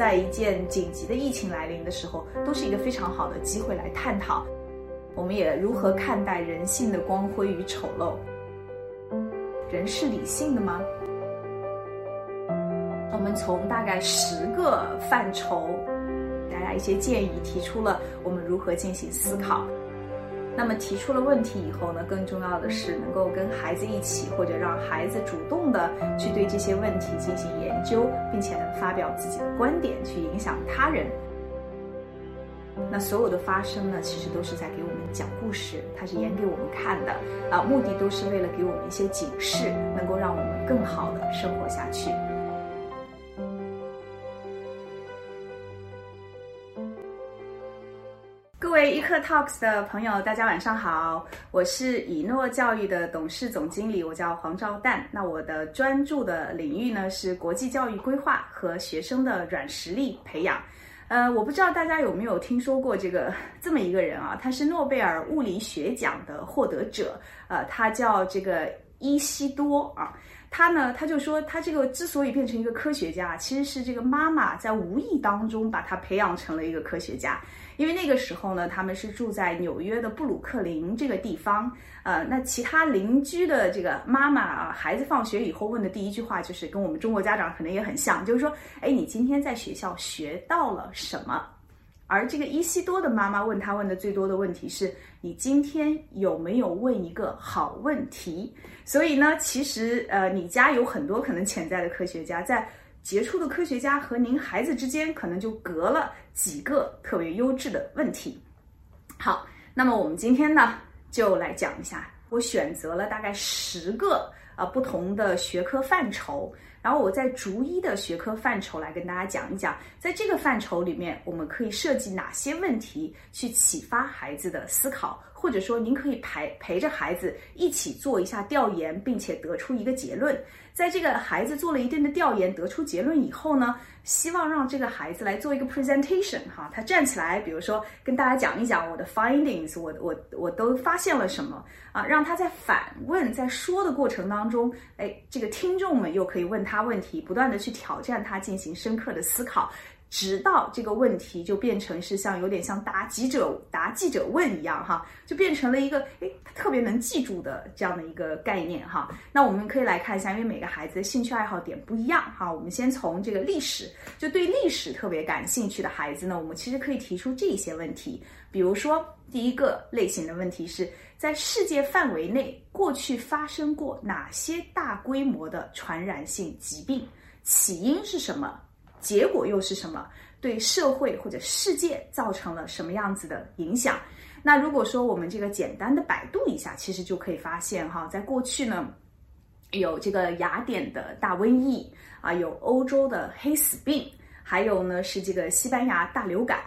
在一件紧急的疫情来临的时候，都是一个非常好的机会来探讨，我们也如何看待人性的光辉与丑陋。人是理性的吗？我们从大概十个范畴，大家一些建议，提出了我们如何进行思考。那么提出了问题以后呢，更重要的是能够跟孩子一起，或者让孩子主动的去对这些问题进行研究，并且能发表自己的观点，去影响他人。那所有的发生呢，其实都是在给我们讲故事，它是演给我们看的啊，目的都是为了给我们一些警示，能够让我们更好的生活下去。位一课 Talks 的朋友，大家晚上好，我是以诺教育的董事总经理，我叫黄兆旦。那我的专注的领域呢是国际教育规划和学生的软实力培养。呃，我不知道大家有没有听说过这个这么一个人啊？他是诺贝尔物理学奖的获得者，呃，他叫这个伊西多啊。他呢，他就说他这个之所以变成一个科学家，其实是这个妈妈在无意当中把他培养成了一个科学家。因为那个时候呢，他们是住在纽约的布鲁克林这个地方，呃，那其他邻居的这个妈妈啊，孩子放学以后问的第一句话就是跟我们中国家长可能也很像，就是说，哎，你今天在学校学到了什么？而这个伊西多的妈妈问他问的最多的问题是，你今天有没有问一个好问题？所以呢，其实呃，你家有很多可能潜在的科学家在。杰出的科学家和您孩子之间可能就隔了几个特别优质的问题。好，那么我们今天呢就来讲一下，我选择了大概十个呃不同的学科范畴，然后我再逐一的学科范畴来跟大家讲一讲，在这个范畴里面，我们可以设计哪些问题去启发孩子的思考，或者说您可以陪陪着孩子一起做一下调研，并且得出一个结论。在这个孩子做了一定的调研，得出结论以后呢，希望让这个孩子来做一个 presentation 哈，他站起来，比如说跟大家讲一讲我的 findings，我我我都发现了什么啊，让他在反问，在说的过程当中，哎，这个听众们又可以问他他问题，不断的去挑战他，进行深刻的思考。直到这个问题就变成是像有点像答记者答记者问一样哈，就变成了一个诶特别能记住的这样的一个概念哈。那我们可以来看一下，因为每个孩子的兴趣爱好点不一样哈。我们先从这个历史，就对历史特别感兴趣的孩子呢，我们其实可以提出这些问题。比如说，第一个类型的问题是在世界范围内过去发生过哪些大规模的传染性疾病，起因是什么？结果又是什么？对社会或者世界造成了什么样子的影响？那如果说我们这个简单的百度一下，其实就可以发现哈，在过去呢，有这个雅典的大瘟疫啊，有欧洲的黑死病。还有呢，是这个西班牙大流感，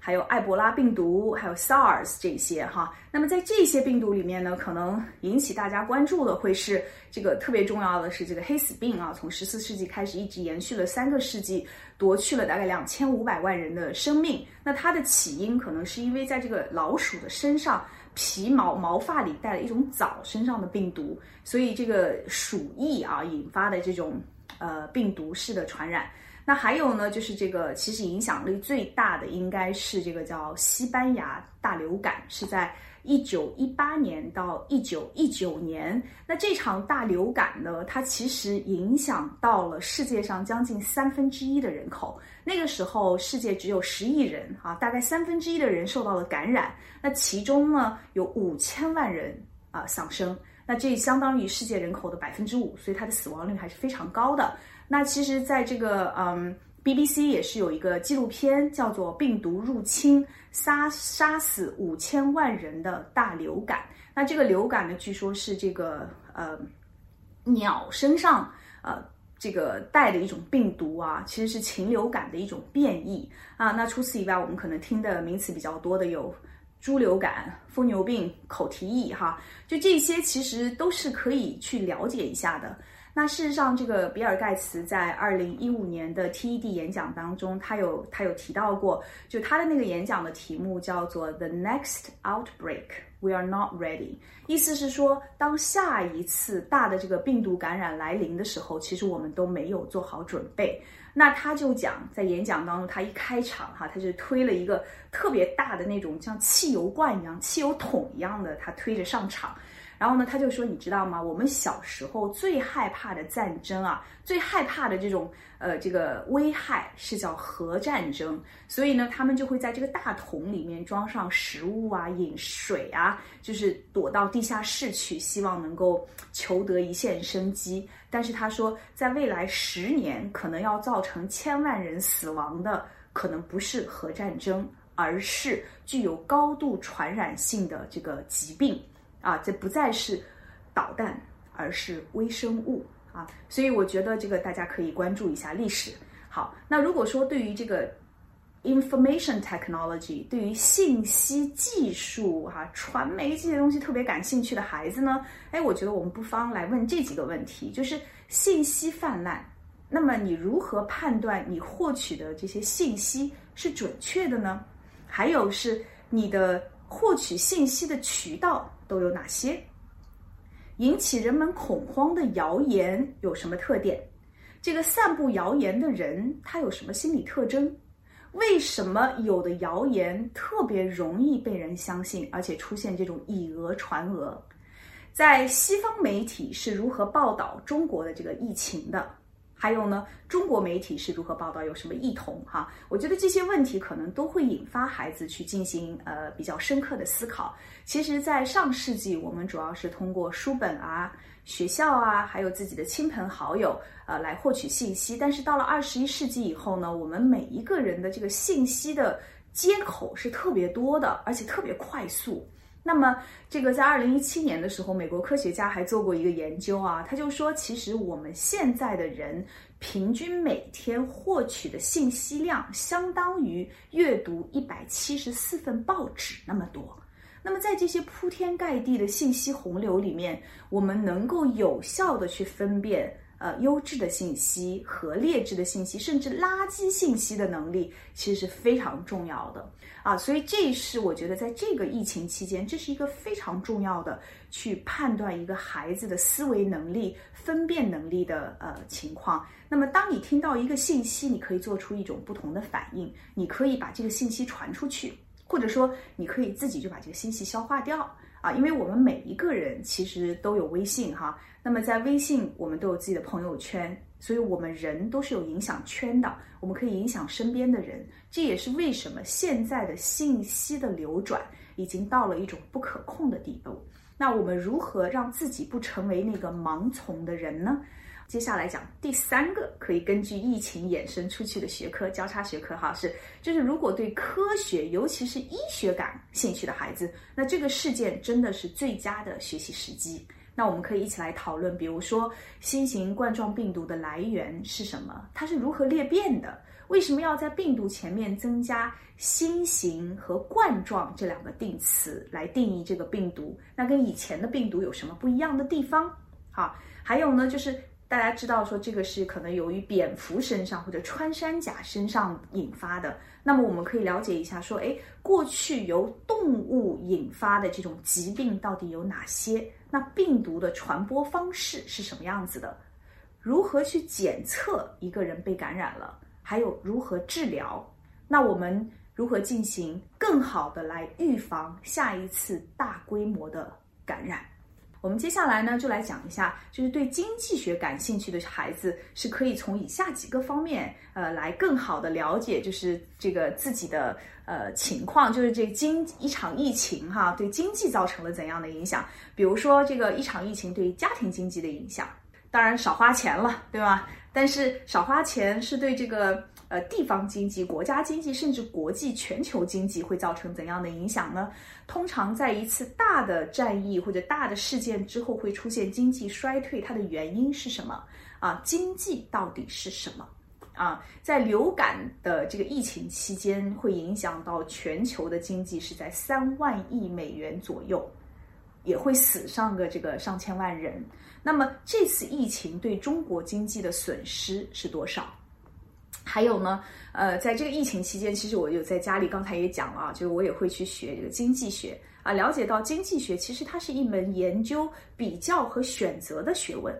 还有埃博拉病毒，还有 SARS 这些哈。那么在这些病毒里面呢，可能引起大家关注的会是这个特别重要的是这个黑死病啊，从十四世纪开始一直延续了三个世纪，夺去了大概两千五百万人的生命。那它的起因可能是因为在这个老鼠的身上皮毛毛发里带了一种藻身上的病毒，所以这个鼠疫啊引发的这种呃病毒式的传染。那还有呢，就是这个其实影响力最大的应该是这个叫西班牙大流感，是在一九一八年到一九一九年。那这场大流感呢，它其实影响到了世界上将近三分之一的人口。那个时候世界只有十亿人啊，大概三分之一的人受到了感染。那其中呢，有五千万人啊丧生，那这相当于世界人口的百分之五，所以它的死亡率还是非常高的。那其实，在这个嗯，BBC 也是有一个纪录片，叫做《病毒入侵杀杀死五千万人的大流感》。那这个流感呢，据说是这个呃鸟身上呃这个带的一种病毒啊，其实是禽流感的一种变异啊。那除此以外，我们可能听的名词比较多的有猪流感、疯牛病、口蹄疫哈，就这些其实都是可以去了解一下的。那事实上，这个比尔盖茨在二零一五年的 TED 演讲当中，他有他有提到过，就他的那个演讲的题目叫做 The Next Outbreak We are not ready。意思是说，当下一次大的这个病毒感染来临的时候，其实我们都没有做好准备。那他就讲，在演讲当中，他一开场哈，他就推了一个特别大的那种像汽油罐一样、汽油桶一样的，他推着上场。然后呢，他就说：“你知道吗？我们小时候最害怕的战争啊，最害怕的这种呃这个危害是叫核战争。所以呢，他们就会在这个大桶里面装上食物啊、饮水啊，就是躲到地下室去，希望能够求得一线生机。但是他说，在未来十年，可能要造成千万人死亡的，可能不是核战争，而是具有高度传染性的这个疾病。”啊，这不再是导弹，而是微生物啊！所以我觉得这个大家可以关注一下历史。好，那如果说对于这个 information technology，对于信息技术哈、传媒这些东西特别感兴趣的孩子呢，哎，我觉得我们不妨来问这几个问题：就是信息泛滥，那么你如何判断你获取的这些信息是准确的呢？还有是你的获取信息的渠道。都有哪些引起人们恐慌的谣言有什么特点？这个散布谣言的人他有什么心理特征？为什么有的谣言特别容易被人相信，而且出现这种以讹传讹？在西方媒体是如何报道中国的这个疫情的？还有呢，中国媒体是如何报道？有什么异同？哈，我觉得这些问题可能都会引发孩子去进行呃比较深刻的思考。其实，在上世纪，我们主要是通过书本啊、学校啊，还有自己的亲朋好友呃来获取信息。但是到了二十一世纪以后呢，我们每一个人的这个信息的接口是特别多的，而且特别快速。那么，这个在二零一七年的时候，美国科学家还做过一个研究啊，他就说，其实我们现在的人平均每天获取的信息量，相当于阅读一百七十四份报纸那么多。那么，在这些铺天盖地的信息洪流里面，我们能够有效的去分辨。呃，优质的信息和劣质的信息，甚至垃圾信息的能力，其实是非常重要的啊。所以，这是我觉得在这个疫情期间，这是一个非常重要的去判断一个孩子的思维能力、分辨能力的呃情况。那么，当你听到一个信息，你可以做出一种不同的反应，你可以把这个信息传出去，或者说你可以自己就把这个信息消化掉。啊，因为我们每一个人其实都有微信哈，那么在微信我们都有自己的朋友圈，所以我们人都是有影响圈的，我们可以影响身边的人，这也是为什么现在的信息的流转已经到了一种不可控的地步。那我们如何让自己不成为那个盲从的人呢？接下来讲第三个可以根据疫情衍生出去的学科交叉学科哈，是就是如果对科学尤其是医学感兴趣的孩子，那这个事件真的是最佳的学习时机。那我们可以一起来讨论，比如说新型冠状病毒的来源是什么？它是如何裂变的？为什么要在病毒前面增加新型和冠状这两个定词来定义这个病毒？那跟以前的病毒有什么不一样的地方？好，还有呢，就是。大家知道说这个是可能由于蝙蝠身上或者穿山甲身上引发的，那么我们可以了解一下说，哎，过去由动物引发的这种疾病到底有哪些？那病毒的传播方式是什么样子的？如何去检测一个人被感染了？还有如何治疗？那我们如何进行更好的来预防下一次大规模的感染？我们接下来呢，就来讲一下，就是对经济学感兴趣的孩子是可以从以下几个方面，呃，来更好的了解，就是这个自己的呃情况，就是这经一场疫情哈，对经济造成了怎样的影响？比如说这个一场疫情对家庭经济的影响，当然少花钱了，对吧？但是少花钱是对这个。呃，地方经济、国家经济，甚至国际、全球经济会造成怎样的影响呢？通常在一次大的战役或者大的事件之后，会出现经济衰退，它的原因是什么？啊，经济到底是什么？啊，在流感的这个疫情期间，会影响到全球的经济是在三万亿美元左右，也会死上个这个上千万人。那么这次疫情对中国经济的损失是多少？还有呢，呃，在这个疫情期间，其实我有在家里，刚才也讲了，就是我也会去学这个经济学啊，了解到经济学其实它是一门研究比较和选择的学问。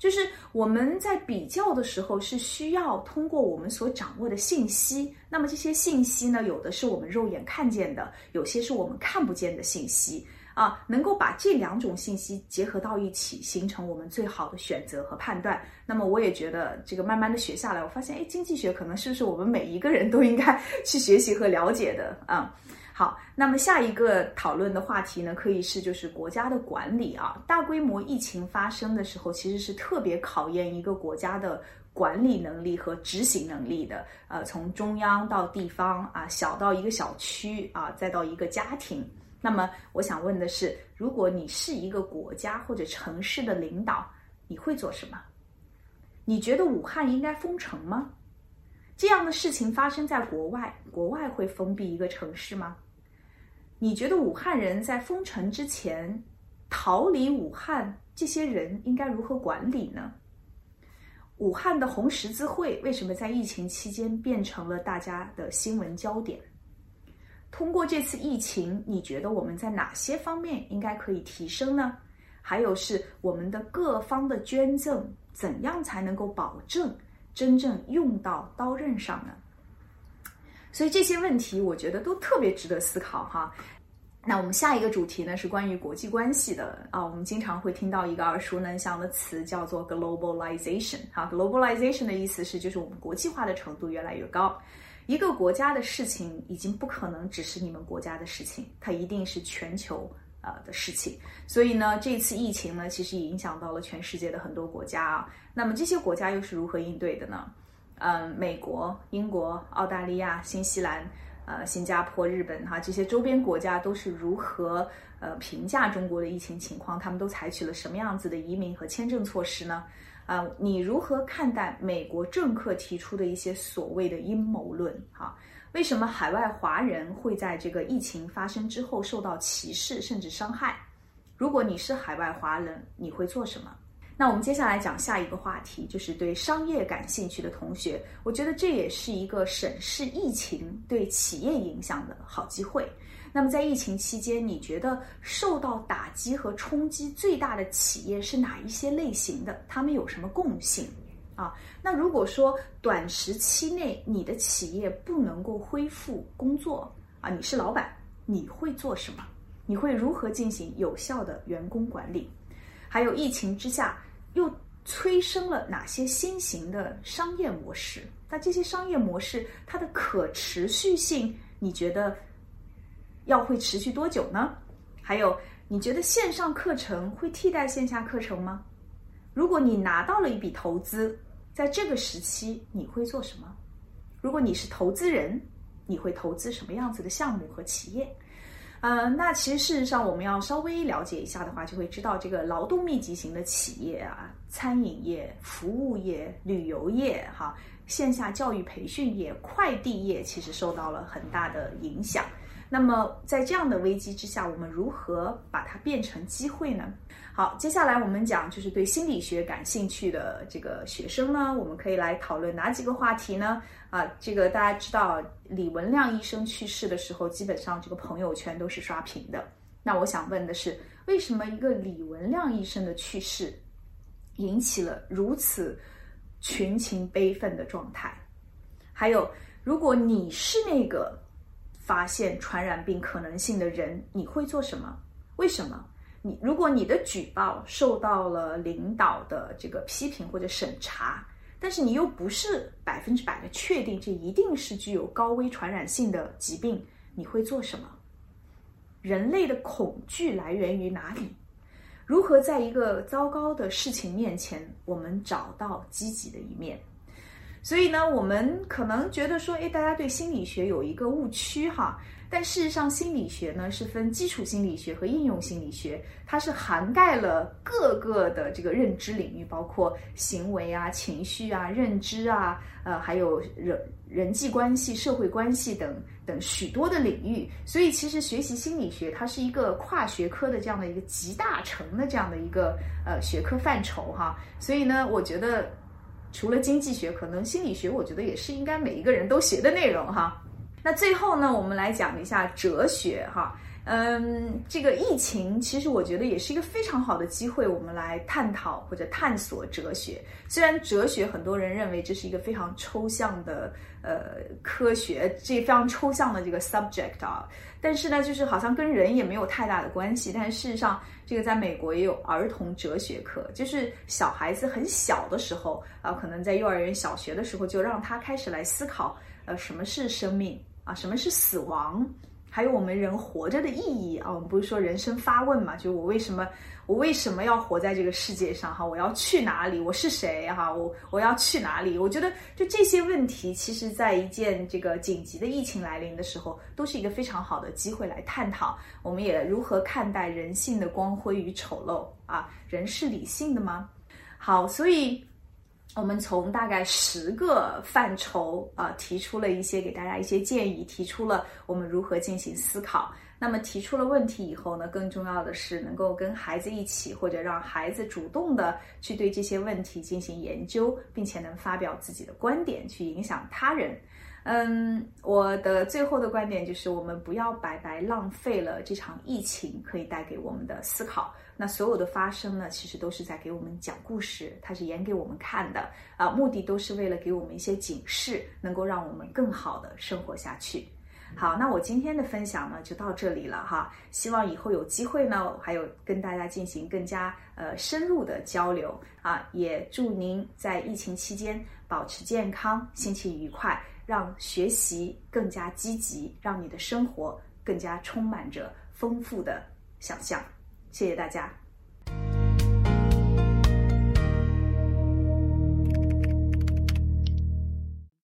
就是我们在比较的时候，是需要通过我们所掌握的信息。那么这些信息呢，有的是我们肉眼看见的，有些是我们看不见的信息啊。能够把这两种信息结合到一起，形成我们最好的选择和判断。那么我也觉得，这个慢慢的学下来，我发现，哎，经济学可能是不是我们每一个人都应该 去学习和了解的啊？好，那么下一个讨论的话题呢，可以是就是国家的管理啊。大规模疫情发生的时候，其实是特别考验一个国家的管理能力和执行能力的。呃，从中央到地方啊，小到一个小区啊，再到一个家庭。那么我想问的是，如果你是一个国家或者城市的领导，你会做什么？你觉得武汉应该封城吗？这样的事情发生在国外，国外会封闭一个城市吗？你觉得武汉人在封城之前逃离武汉，这些人应该如何管理呢？武汉的红十字会为什么在疫情期间变成了大家的新闻焦点？通过这次疫情，你觉得我们在哪些方面应该可以提升呢？还有是我们的各方的捐赠，怎样才能够保证？真正用到刀刃上呢？所以这些问题，我觉得都特别值得思考哈。那我们下一个主题呢，是关于国际关系的啊。我们经常会听到一个耳熟能详的词，叫做 globalization。哈，globalization 的意思是，就是我们国际化的程度越来越高。一个国家的事情已经不可能只是你们国家的事情，它一定是全球。呃的事情，所以呢，这次疫情呢，其实也影响到了全世界的很多国家啊。那么这些国家又是如何应对的呢？嗯，美国、英国、澳大利亚、新西兰、呃，新加坡、日本哈，这些周边国家都是如何呃评价中国的疫情情况？他们都采取了什么样子的移民和签证措施呢？啊，你如何看待美国政客提出的一些所谓的阴谋论？哈？为什么海外华人会在这个疫情发生之后受到歧视甚至伤害？如果你是海外华人，你会做什么？那我们接下来讲下一个话题，就是对商业感兴趣的同学，我觉得这也是一个审视疫情对企业影响的好机会。那么在疫情期间，你觉得受到打击和冲击最大的企业是哪一些类型的？他们有什么共性？啊，那如果说短时期内你的企业不能够恢复工作啊，你是老板，你会做什么？你会如何进行有效的员工管理？还有疫情之下又催生了哪些新型的商业模式？那这些商业模式它的可持续性，你觉得要会持续多久呢？还有，你觉得线上课程会替代线下课程吗？如果你拿到了一笔投资，在这个时期你会做什么？如果你是投资人，你会投资什么样子的项目和企业？呃，那其实事实上我们要稍微了解一下的话，就会知道这个劳动密集型的企业啊，餐饮业、服务业、旅游业、哈线下教育培训业、快递业，其实受到了很大的影响。那么在这样的危机之下，我们如何把它变成机会呢？好，接下来我们讲就是对心理学感兴趣的这个学生呢，我们可以来讨论哪几个话题呢？啊，这个大家知道李文亮医生去世的时候，基本上这个朋友圈都是刷屏的。那我想问的是，为什么一个李文亮医生的去世引起了如此群情悲愤的状态？还有，如果你是那个发现传染病可能性的人，你会做什么？为什么？你如果你的举报受到了领导的这个批评或者审查，但是你又不是百分之百的确定这一定是具有高危传染性的疾病，你会做什么？人类的恐惧来源于哪里？如何在一个糟糕的事情面前，我们找到积极的一面？所以呢，我们可能觉得说，哎，大家对心理学有一个误区哈。但事实上，心理学呢是分基础心理学和应用心理学，它是涵盖了各个的这个认知领域，包括行为啊、情绪啊、认知啊，呃，还有人人际关系、社会关系等等许多的领域。所以，其实学习心理学，它是一个跨学科的这样的一个集大成的这样的一个呃学科范畴哈。所以呢，我觉得除了经济学，可能心理学，我觉得也是应该每一个人都学的内容哈。那最后呢，我们来讲一下哲学哈。嗯，这个疫情其实我觉得也是一个非常好的机会，我们来探讨或者探索哲学。虽然哲学很多人认为这是一个非常抽象的呃科学，这非常抽象的这个 subject 啊，但是呢，就是好像跟人也没有太大的关系。但事实上，这个在美国也有儿童哲学课，就是小孩子很小的时候啊，可能在幼儿园、小学的时候就让他开始来思考，呃，什么是生命啊，什么是死亡。还有我们人活着的意义啊，我们不是说人生发问嘛？就我为什么我为什么要活在这个世界上？哈，我要去哪里？我是谁？哈，我我要去哪里？我觉得就这些问题，其实在一件这个紧急的疫情来临的时候，都是一个非常好的机会来探讨。我们也如何看待人性的光辉与丑陋啊？人是理性的吗？好，所以。我们从大概十个范畴啊，提出了一些给大家一些建议，提出了我们如何进行思考。那么提出了问题以后呢，更重要的是能够跟孩子一起，或者让孩子主动的去对这些问题进行研究，并且能发表自己的观点，去影响他人。嗯，我的最后的观点就是，我们不要白白浪费了这场疫情可以带给我们的思考。那所有的发生呢，其实都是在给我们讲故事，它是演给我们看的啊，目的都是为了给我们一些警示，能够让我们更好的生活下去。好，那我今天的分享呢就到这里了哈，希望以后有机会呢，还有跟大家进行更加呃深入的交流啊，也祝您在疫情期间保持健康，心情愉快。让学习更加积极，让你的生活更加充满着丰富的想象。谢谢大家。